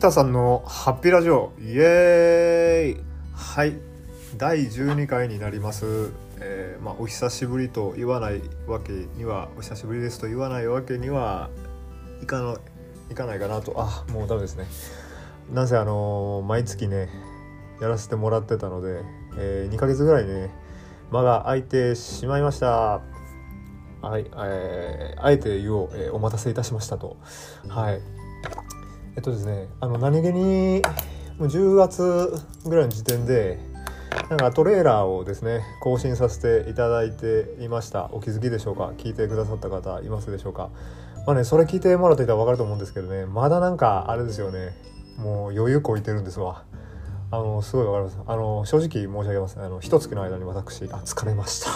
北さんのハッピーラジオ。イエーイ。はい。第12回になります、えーまあ、お久しぶりと言わないわけにはお久しぶりですと言わないわけにはいかのいかないかなと。あもうダメですね。なんせあのー毎月ねやらせてもらってたので、え2ヶ月ぐらいね間が空いてしまいました。はい、えーあえて言おう、えーお待たせいたしましたと。はい。えっとですねあの何気にもう10月ぐらいの時点でなんかトレーラーをですね更新させていただいていました。お気づきでしょうか？聞いてくださった方いますでしょうか？まあねそれ聞いてもらっていたら分かると思うんですけどね。まだなんかあれですよね。もう余裕こいてるんですわ。あのすごい分かります。あの正直申し上げます。あの一月の間に私あ疲れました。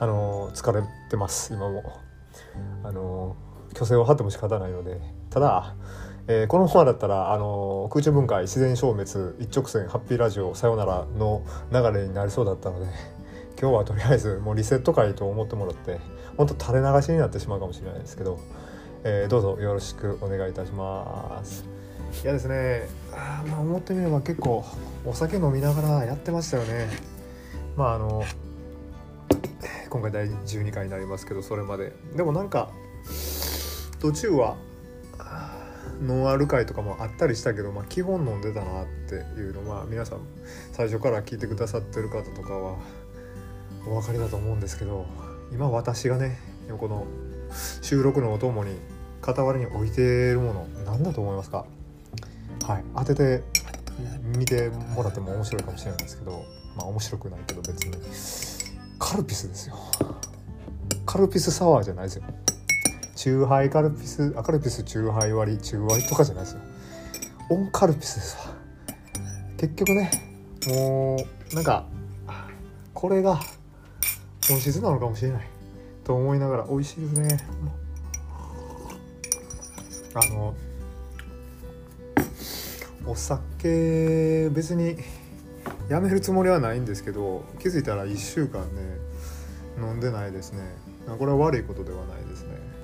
あの疲れてます今も。あの虚勢を張っても仕方ないので。ただ、えーこのままだったらあの空中分解自然消滅一直線ハッピーラジオさよならの流れになりそうだったので 今日はとりあえずもうリセット会と思ってもらって本当垂れ流しになってしまうかもしれないですけど、えーどうぞよろしくお願いいたします。いやですねあまあ思ってみれば結構お酒飲みながらやってましたよね。まああの今回第12回になりますけどそれまででもなんか途中はノンアル会とかもあったりしたけど、まあ、基本飲んでたなっていうのは皆さん最初から聞いてくださってる方とかはお分かりだと思うんですけど今私がねこの収録のお供に傍らに置いているもの何だと思いますか。はい当てて見てもらっても面白いかもしれないんですけどまあ面白くないけど別に。カルピスですよ。カルピスサワーじゃないですよ。チューハイカルピスあカルピスチューハイ割りチュー割りとかじゃないですよ。オンカルピスですわ。結局ねもうなんかこれが本質なのかもしれない。と思いながら美味しいですね。あのお酒別にやめるつもりはないんですけど気づいたら1週間ね飲んでないですね。これは悪いことではないですね。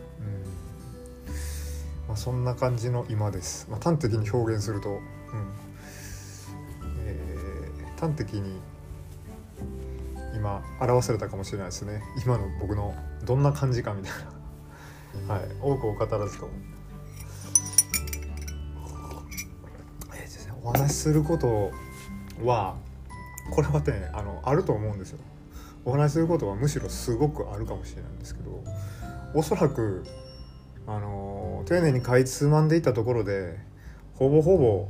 まあそんな感じの今です、まあ、端的に表現すると、うん。えー端的に今表されたかもしれないですね。今の僕のどんな感じかみたいな。はい。多くを語らずとえーお話しすることはこれはねあのあると思うんですよ。お話しすることはむしろすごくあるかもしれないんですけどおそらくあの丁寧にかいつまんでいったところでほぼほぼ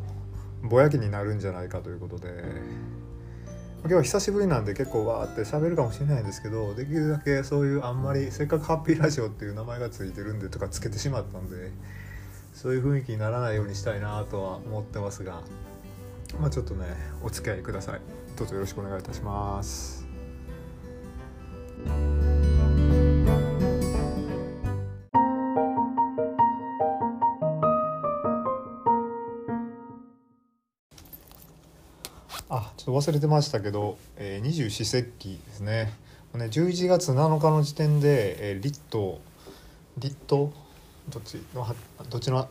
ぼやきになるんじゃないかということで。今日は久しぶりなんで結構わーって喋るかもしれないんですけどできるだけそういうあんまりせっかくハッピーラジオっていう名前がついてるんでとかつけてしまったんでそういう雰囲気にならないようにしたいなとは思ってますがまあちょっとねお付き合いください。どうぞよろしくお願いいたします。ちょっと忘れてましたけど、えー、二十四節気ですね。ね11月7日の時点で、えー、リットリット？どっち？のどっちの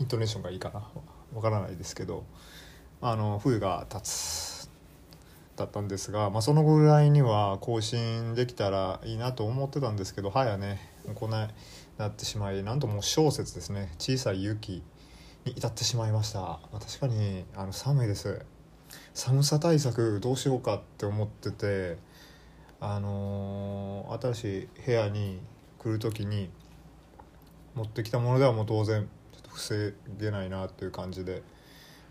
イントネーションがいいかな？わからないですけどあの冬が経つだったんですが、まあ、そのぐらいには更新できたらいいなと思ってたんですけど早ねこないなってしまいなんともう小説ですね。小さい雪に至ってしまいました、確かにあの寒いです。寒さ対策どうしようかって思っててあのー新しい部屋に来る時に持ってきたものではもう当然ちょっと防げないなっていう感じで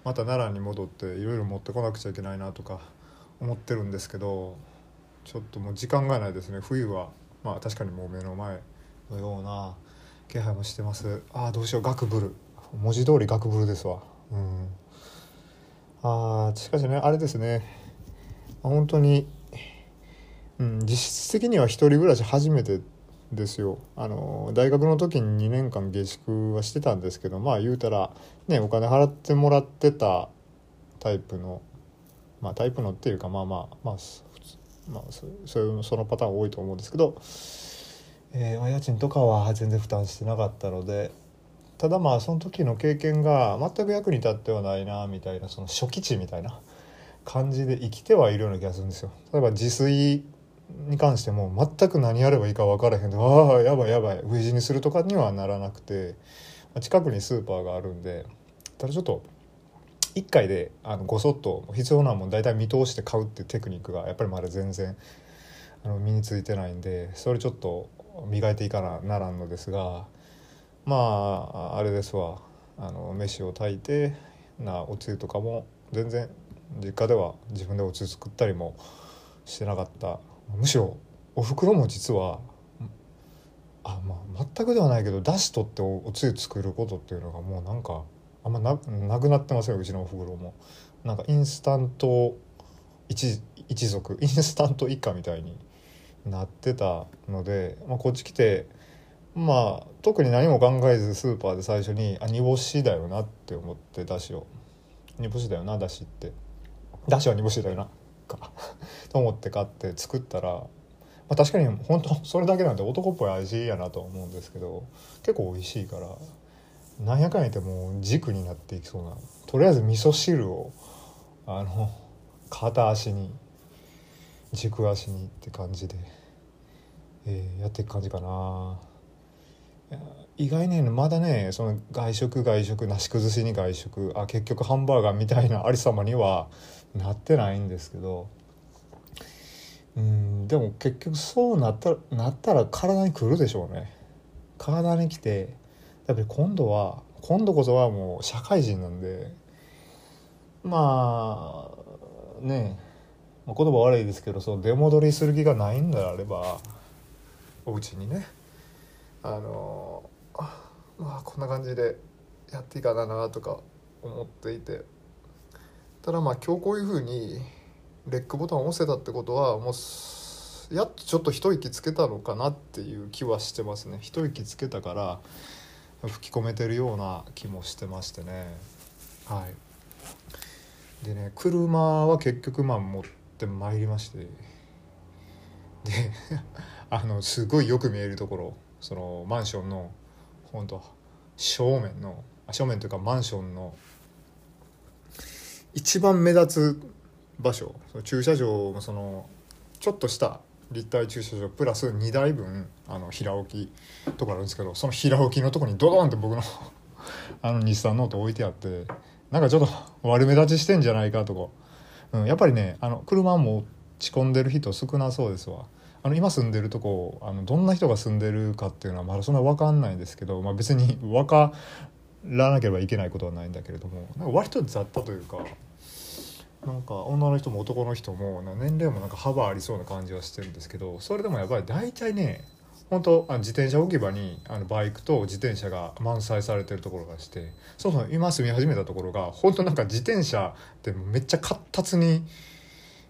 また奈良に戻っていろいろ持ってこなくちゃいけないなとか思ってるんですけどちょっともう時間がないですね。冬はまあ確かにもう目の前のような気配もしてます。ああどうしよう。ガクブル文字通りガクブルですわ。うん。あしかしねあれですね。本当に、うん、実質的には一人暮らし初めてですよ。あの大学の時に2年間下宿はしてたんですけどまあ言うたらねお金払ってもらってたタイプのまあタイプのっていうかまあまあまあまあそそういうそのパターン多いと思うんですけど、えー家賃とかは全然負担してなかったのでただまあその時の経験が全く役に立ってはないなみたいなその初期値みたいな感じで生きてはいるような気がするんですよ。例えば自炊に関しても全く何やればいいか分からへんでああやばいやばい飢え死にするとかにはならなくて近くにスーパーがあるんでただちょっと1回であのごそっと必要なもん大体見通して買うっていうテクニックがやっぱりまだ全然あの身についてないんでそれちょっと磨いていかなならんのですがまああれですわあの飯を炊いてなおつゆとかも全然実家では自分でおつゆ作ったりもしてなかったむしろおふくろも実はあまあ全くではないけどだし取っておつゆ作ることっていうのがもうなんかあんまななくなってますようちのおふくろも。なんかインスタント一一族インスタント一家みたいになってたので、まあ、こっち来てまあ特に何も考えずスーパーで最初にあ煮干しだよなって思ってだしを。煮干しだよなだしって。だしは煮干しだよな。か。と思って買って作ったら、まあ、確かに本当それだけなんて男っぽい味やなと思うんですけど結構美味しいからなんやかんやっても軸になっていきそうなとりあえず味噌汁をあの片足に軸足にって感じで、えー、やっていく感じかな。意外ねまだねその外食外食なし崩しに外食あ結局ハンバーガーみたいなありさまにはなってないんですけどうんでも結局そうなったらなったら体にくるでしょうね。体に来てやっぱり今度は今度こそはもう社会人なんでまあね言葉悪いですけどそう出戻りする気がないんであればお家にね。あのまあこんな感じでやっていかななとか思っていて。ただまあ今日こういうふうにレックボタンを押せたってことはもうやっとちょっと一息つけたのかなっていう気はしてますね。一息つけたから吹き込めてるような気もしてましてね。はい。でね車は結局まあ持ってまいりまして。で あのすごいよく見えるところ。そのマンションの本当正面の正面というかマンションの一番目立つ場所その駐車場もそのちょっとした立体駐車場プラス2台分あの平置きとかあるんですけどその平置きのとこにドドンって僕の あの日産ノート置いてあってなんかちょっと悪目立ちしてんじゃないかとか、うん、やっぱりねあの車持ち込んでる人少なそうですわ。あの今住んでるとこあのどんな人が住んでるかっていうのはまだそんな分かんないんですけど、まあ、別に分からなければいけないことはないんだけれどもなんか割と雑多というかなんか女の人も男の人も年齢もなんか幅ありそうな感じはしてるんですけどそれでもやっぱり大体ね本当あ自転車置き場にあのバイクと自転車が満載されてるところがしてそうそう今住み始めたところが本当なんか自転車ってめっちゃ活発に、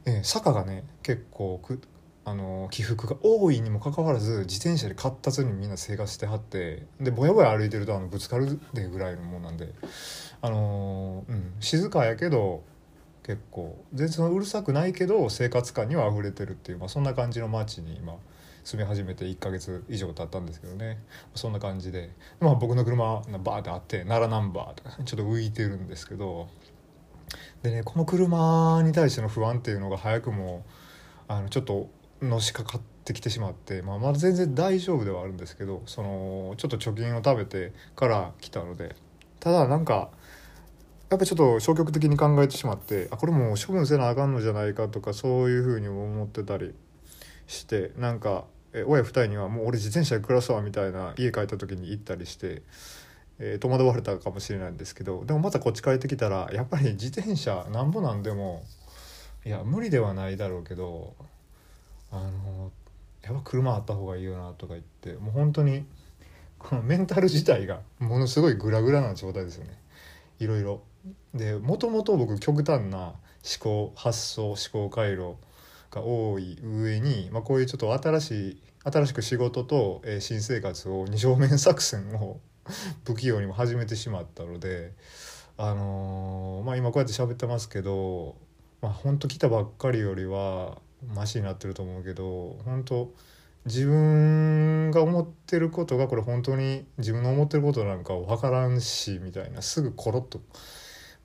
えー、坂がね結構くあの起伏が多いにもかかわらず自転車で活発にみんな生活してはってでぼやぼや歩いてるとあのぶつかるでぐらいのもんなんであの、うん静かやけど結構全然うるさくないけど生活感には溢れてるっていう、まあ、そんな感じの街に今住み始めて1ヶ月以上経ったんですけどね。そんな感じで、まあ、僕の車バーってあって奈良ナンバーとかちょっと浮いてるんですけどでねこの車に対しての不安っていうのが早くもあのちょっとのしかかってきてしまって、まあ、まだ全然大丈夫ではあるんですけどそのちょっと貯金を食べてから来たのでただなんかやっぱちょっと消極的に考えてしまってあこれもう処分せなあかんのじゃないかとかそういうふうに思ってたりしてなんか親2人にはもう俺自転車で暮らすわみたいな家帰った時に行ったりして、えー、戸惑われたかもしれないんですけどでもまたこっち帰ってきたらやっぱり自転車なんぼなんでもいや無理ではないだろうけどあのやっぱ車あった方がいいよなとか言ってもう本当にこのメンタル自体がものすごいグラグラな状態ですよねいろいろ。でもともと僕極端な思考発想思考回路が多い上に、まあ、こういうちょっと新しい新しく仕事と、え、新生活を二正面作戦を不器用にも始めてしまったので、あのー、まあ、今こうやって喋ってますけど、まあ、ほんと来たばっかりよりはマシになってると思うけど本当自分が思ってることがこれ本当に自分の思ってることなんか分からんしみたいなすぐコロッと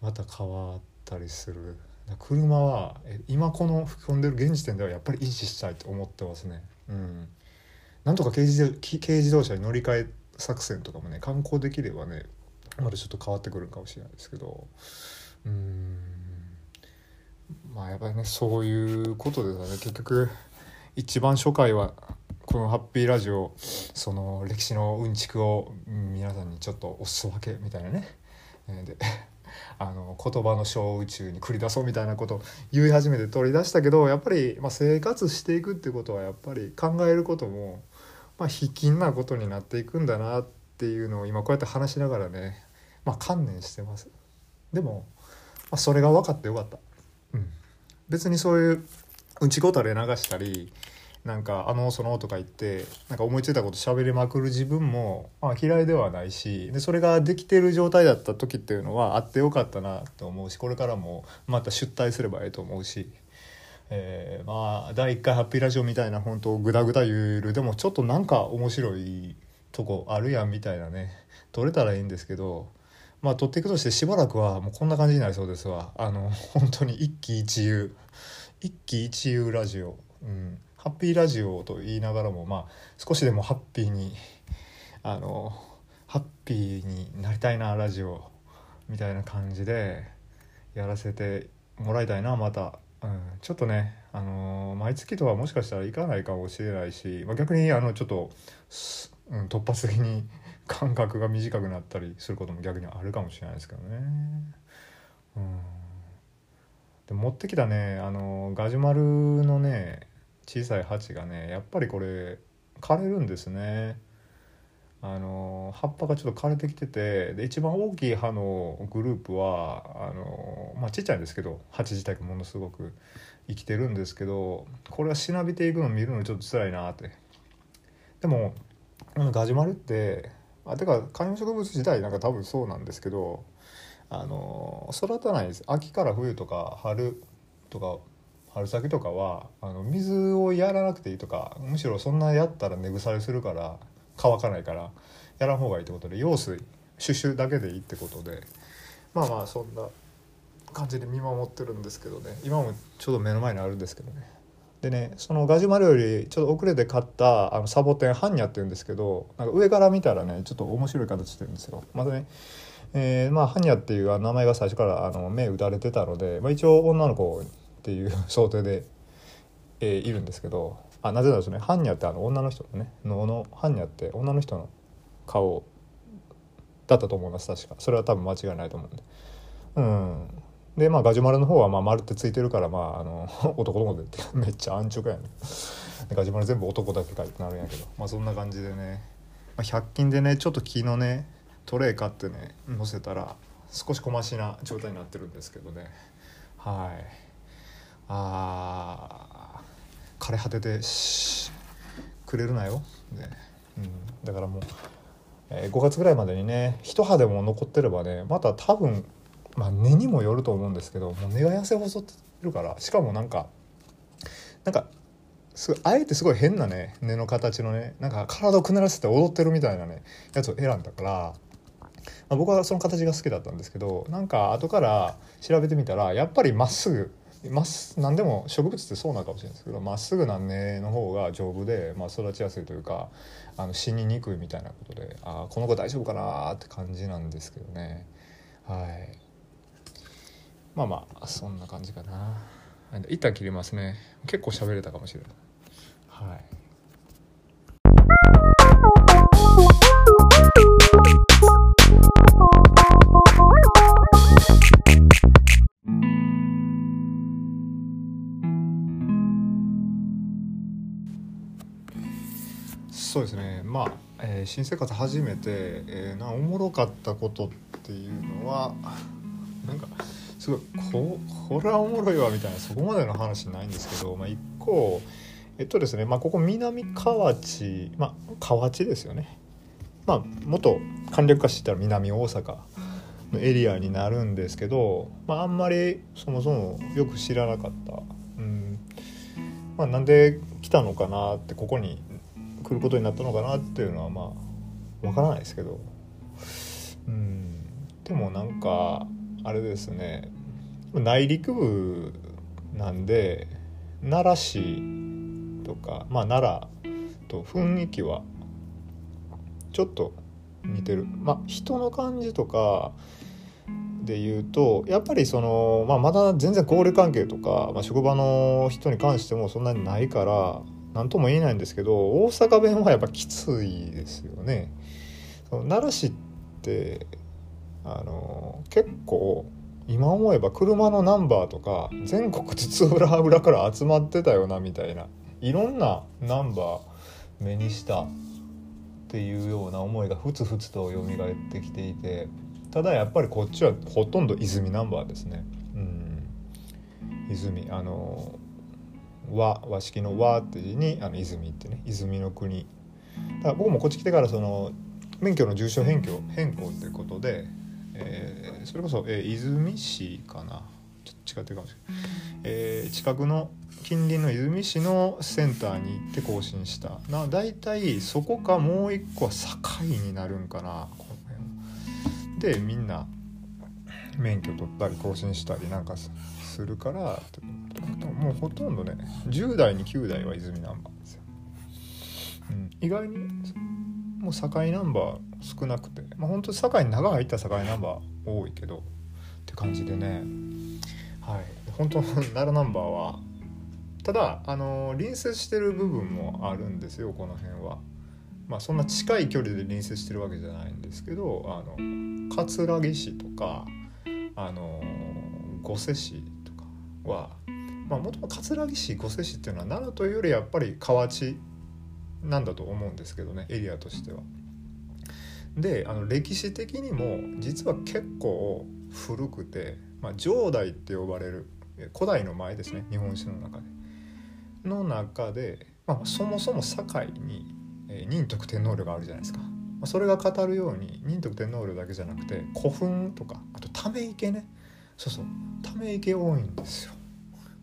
また変わったりする。車は今この吹き込んでる現時点ではやっぱり維持したいと思ってますね。うん、なんとか軽自軽自動車に乗り換え作戦とかもね観光できればねまだちょっと変わってくるかもしれないですけど。うん。まあやっぱりねそういうことですよね結局一番初回はこの「ハッピーラジオ」その歴史のうんちくを皆さんにちょっとおす分けみたいなねで あの言葉の小宇宙に繰り出そうみたいなことを言い始めて取り出したけどやっぱり、まあ、生活していくってことはやっぱり考えることも、まあ、卑近なことになっていくんだなっていうのを今こうやって話しながらね、まあ、観念してます。でも、まあ、それが分かってよかった。別にそういううんちこたれ流したりなんか「あのその」とか言ってなんか思いついたこと喋りまくる自分も、まあ、嫌いではないしでそれができてる状態だった時っていうのはあってよかったなと思うしこれからもまた出退すればいいと思うし、えー、まあ第1回ハッピーラジオみたいな本当グダグダ言うでもちょっとなんか面白いとこあるやんみたいなね撮れたらいいんですけど。まあ撮っていくとしてしばらくはもうこんな感じになりそうですわ。あの 本当に一喜一憂。一喜一憂ラジオ、うん、ハッピーラジオと言いながらもまあ少しでもハッピーにあのハッピーになりたいなラジオみたいな感じでやらせてもらいたいなまた、うん、ちょっとねあの毎月とはもしかしたらいかないかもしれないし、まあ、逆にあのちょっと、うん、突発的に間隔が短くなったりすることも逆にあるかもしれないですけどね。うん。で持ってきたねあのガジュマルのね小さい鉢がねやっぱりこれ枯れるんですね。あの葉っぱがちょっと枯れてきててで一番大きい葉のグループはあのまあちっちゃいんですけど鉢自体がものすごく生きてるんですけどこれはしなびていくの見るのちょっと辛いなって。でもガジュマルってあてか観葉植物自体なんか多分そうなんですけどあの育たないです。秋から冬とか春とか春先とかはあの水をやらなくていいとかむしろそんなやったら根腐れするから乾かないからやらん方がいいってことで用水シュシュだけでいいってことでまあまあそんな感じで見守ってるんですけどね。今もちょうど目の前にあるんですけどね。でねそのガジュマルよりちょっと遅れて買ったあのサボテンハンニャっていうんですけどなんか上から見たらねちょっと面白い形してるんですよ。またねえー、まあハニャっていう名前が最初からあの目打たれてたので、まあ、一応女の子っていう 想定で、えー、いるんですけどあなぜならですね般若ってあの女の人のね能の般若って女の人の顔だったと思います確か。それは多分間違いないと思うんで。うん。でまあガジュマルの方はまあ丸ってついてるからまああの 男の子でって めっちゃ安直やね。ガジュマル全部男だけかいってなるんやけど。まあそんな感じでね、まあ、100均でねちょっと木のねトレー買ってね乗せたら少し小増しな状態になってるんですけどね。はい。あ枯れ果ててくれるなよ、ね。うん、だからもう、えー、5月ぐらいまでにね一葉でも残ってればねまた多分、まあ、根にもよると思うんですけどもう根が痩せ細ってるからしかもなんかなんかすあえてすごい変なね根の形のねなんか体をくねらせて踊ってるみたいなねやつを選んだから、まあ、僕はその形が好きだったんですけどなんか後から調べてみたらやっぱりまっすぐまっ何でも植物ってそうなのかもしれないですけどまっすぐな根の方が丈夫で、まあ、育ちやすいというかあの死ににくいみたいなことであこの子大丈夫かなって感じなんですけどね。はい。まあまあそんな感じかな。一旦切りますね。結構喋れたかもしれない。はい。そうですね。まあ、えー、新生活初めて、えー、なおもろかったことっていうのはなんかすごいここれはおもろいわみたいなそこまでの話ないんですけど、まあ、一個えっとですね、まあ、ここ南河内まあ河内ですよね。まあ元簡略化してたら南大阪のエリアになるんですけど、まあ、あんまりそもそもよく知らなかった、うん。まあ、なんで来たのかなってここに来ることになったのかなっていうのはまあわからないですけど。うん。でもなんかあれですね。内陸部なんで奈良市とかまあ奈良と雰囲気はちょっと似てるまあ人の感じとかで言うとやっぱりその、まあ、まだ全然交流関係とか、まあ、職場の人に関してもそんなにないから何とも言えないんですけど大阪弁はやっぱきついですよね。奈良市ってあの結構今思えば車のナンバーとか全国津々浦々から集まってたよなみたいないろんなナンバー目にしたっていうような思いがふつふつと蘇ってきていてただやっぱりこっちはほとんど泉ナンバーですね。うん、泉あの和和式の和って字にあの泉ってね泉の国だから僕もこっち来てからその免許の住所変更変更ってことで、えー、それこそ、えー、泉市かな？ちょっと違ってるかもしれない、えー、近くの近隣の泉市のセンターに行って更新した。な大体そこかもう一個は境になるんかなこの辺でみんな免許取ったり更新したりなんかするからもうほとんどね10代に9代は泉ナンバーですよ、うん、意外にもう境ナンバー少なくて。まあ本当に境に長入った境ナンバー多いけどって感じでね。はい。本当 奈良ナンバーは。ただあの隣接してる部分もあるんですよこの辺は。まあそんな近い距離で隣接してるわけじゃないんですけどあの葛城市とかあの御所市とかは。まあもともと葛城市御所市っていうのは奈良というよりやっぱり河内なんだと思うんですけどねエリアとしては。であの歴史的にも実は結構古くて、まあ、上代って呼ばれる古代の前ですね日本史の中で。の中で、まあ、そもそも堺に、え、仁徳天皇陵があるじゃないですか。それが語るように仁徳天皇陵だけじゃなくて古墳とかあとため池ねそうそうため池多いんですよ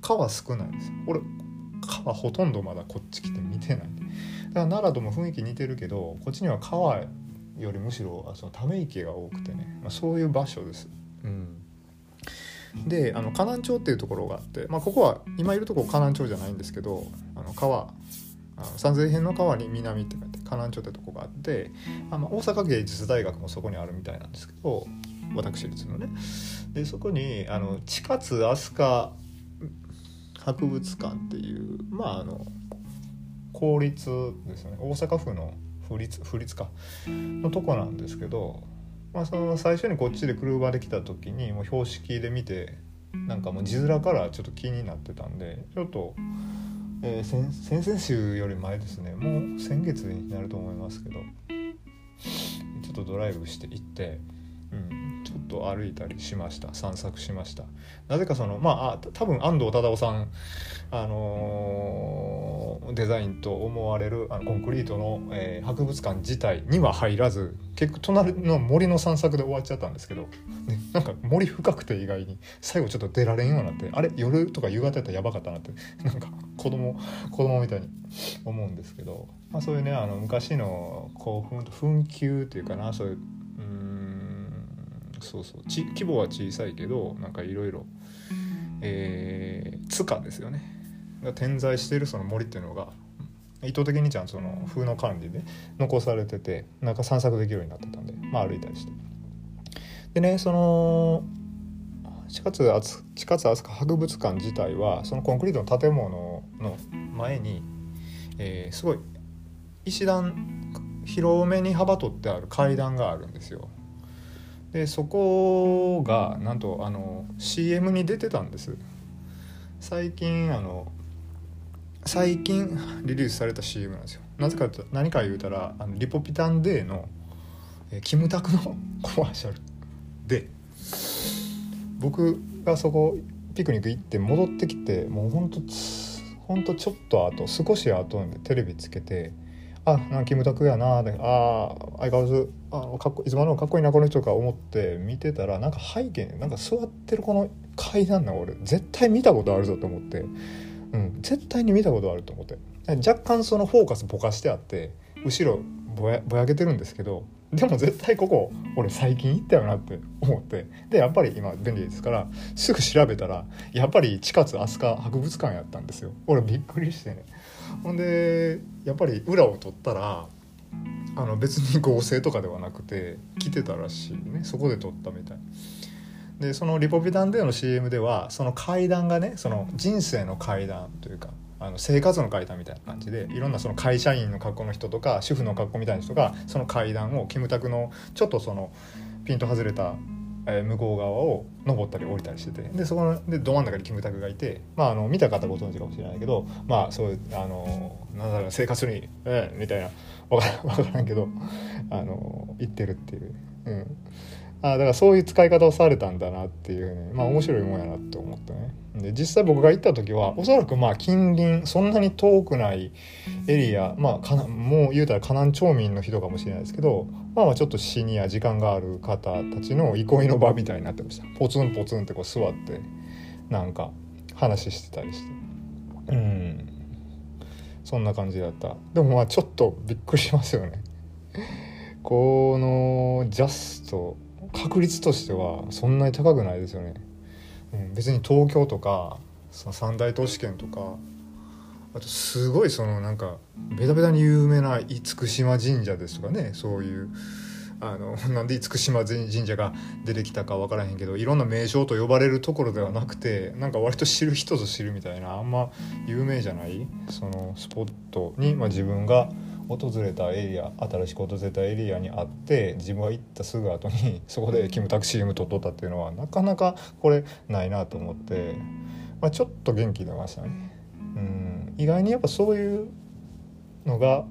川少ないですよ俺川ほとんどまだこっち来て見てないだから奈良とも雰囲気似てるけどこっちには川よりむしろそのため池が多くてね、まあ、そういう場所です。うん。であの河南町っていうところがあって、まあ、ここは今いるとこ河南町じゃないんですけどあの川あの三千編の川に南って書いて河南町ってとこがあってあ、まあ、大阪芸術大学もそこにあるみたいなんですけど私立のね。でそこにあの地下津飛鳥博物館っていうまああの公立ですよね。大阪府の不立不立か。のとこなんですけどまあ、その最初にこっちで車で来た時にもう標識で見てなんかもう字面からちょっと気になってたんでちょっと、えー、先先々週より前ですね。もう先月になると思いますけどちょっとドライブして行って、うん、ちょっと歩いたりしました。散策しました。なぜかそのまあ多分安藤忠雄さんあのー、デザインと思われるあのコンクリートの、えー、博物館自体には入らず結局隣の森の散策で終わっちゃったんですけど、ね、なんか森深くて意外に最後ちょっと出られんようになってあれ？夜とか夕方やったらやばかったなってなんか子供子供みたいに思うんですけど、まあ、そういうねあの昔の興奮と紛糾っていうかなそういうそうそう。規模は小さいけどなんかいろいろ塚ですよね。が点在しているその森っていうのが意図的にちゃんとその風の管理で残されててなんか散策できるようになってたんで、まあ、歩いたりして。でねその地下津地下津飛鳥博物館自体はそのコンクリートの建物の前に、えー、すごい石段広めに幅取ってある階段があるんですよ。でそこがなんとあの CM に出てたんです。最近あの最近リリースされた CM なんですよ。なぜかと何か言うたらあのリポピタンデーの、えキムタクの コマーシャルで僕がそこピクニック行って戻ってきてもうほんとほんとちょっと後少し後でテレビつけてあなキムタクやなでああ相変わらずあかっこいつものかっこいいなこの人とか思って見てたらなんか背景なんか座ってるこの階段な俺絶対見たことあるぞと思って。うん、絶対に見たことあると思って。若干そのフォーカスぼかしてあって後ろぼやぼやけてるんですけどでも絶対ここ俺最近行ったよなって 思って。でやっぱり今便利ですからすぐ調べたらやっぱり地下津飛鳥博物館やったんですよ。俺びっくりしてね。ほんでやっぱり裏を取ったらあの別に合成とかではなくて来てたらしいね。そこで撮ったみたい。でそのリポビタンでの CM ではその階段がねその人生の階段というかあの生活の階段みたいな感じでいろんなその会社員の格好の人とか主婦の格好みたいな人がその階段をキムタクのちょっとそのピンと外れた、えー向こう側を登ったり降りたりしててでそこのでど真ん中にキムタクがいて、まあ、あの見た方ご存知かもしれないけどまあそういうあのなんだろう生活に、えーみたいな分からんけどあの行ってるっていう。うんあだからそういう使い方をされたんだなっていうねまあ面白いもんやなって思ったね。で実際僕が行った時はおそらくまあ近隣そんなに遠くないエリアまあかなもう言うたら河南町民の人かもしれないですけどまあまあちょっとシニア時間がある方たちの憩いの場みたいになってました。ポツンポツンってこう座ってなんか話してたりして。うん。そんな感じだった。でもまあちょっとびっくりしますよね。このジャスト確率としてはそんなに高くないですよね、うん、別に東京とかその三大都市圏とかあとすごいそのなんかベタベタに有名な厳島神社ですとかねそういうあの なんで厳島神社が出てきたか分からへんけどいろんな名称と呼ばれるところではなくてなんか割と知る人ぞ知るみたいなあんま有名じゃないそのスポットに、まあ、自分が訪れたエリア新しく訪れたエリアにあって自分が行ったすぐ後に そこでキムタク CM 撮っとったっていうのはなかなかこれないなと思って、まあ、ちょっと元気出ましたね。うん意外にやっぱそういうのが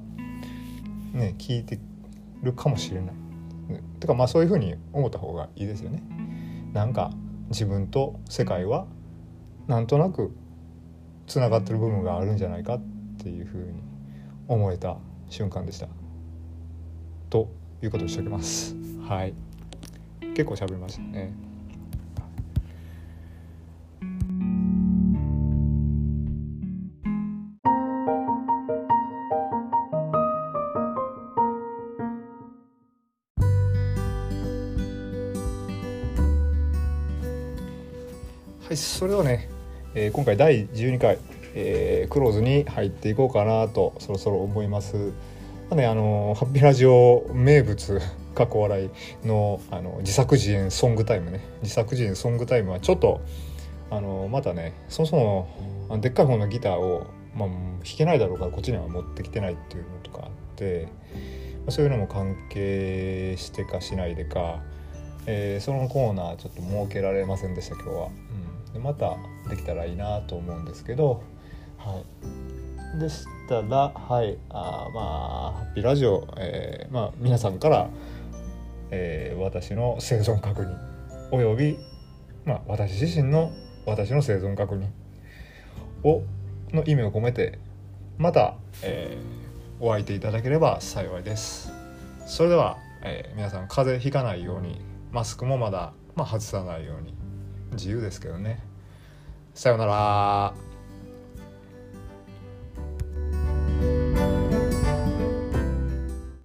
ね聞いてるかもしれない。うんてかまあそういうふうに思った方がいいですよね。なんか自分と世界はなんとなくつながってる部分があるんじゃないかっていうふうに思えた瞬間でした。ということにしておきます。はい。結構喋りましたね。はい、それではね、えー今回第12回、えークローズに入っていこうかなとそろそろ思います。まあね、あのハッピーラジオ名物過去笑いのあの自作自演ソングタイムね自作自演ソングタイムはちょっとあのまたねそもそもあでっかい方のギターを、まあ、弾けないだろうからこっちには持ってきてないっていうのとかあって、まあ、そういうのも関係してかしないでか、えーそのコーナーちょっと設けられませんでした今日は。うん、でまたできたらいいなと思うんですけど、はい、でしたらはいあまあハッピーラジオ、えーまあ、皆さんから、えー私の生存確認および、まあ、私自身の私の生存確認をの意味を込めてまた、えーお相手いただければ幸いです。それでは、えー皆さん風邪ひかないようにマスクもまだ、まあ、外さないように自由ですけどね。さようなら。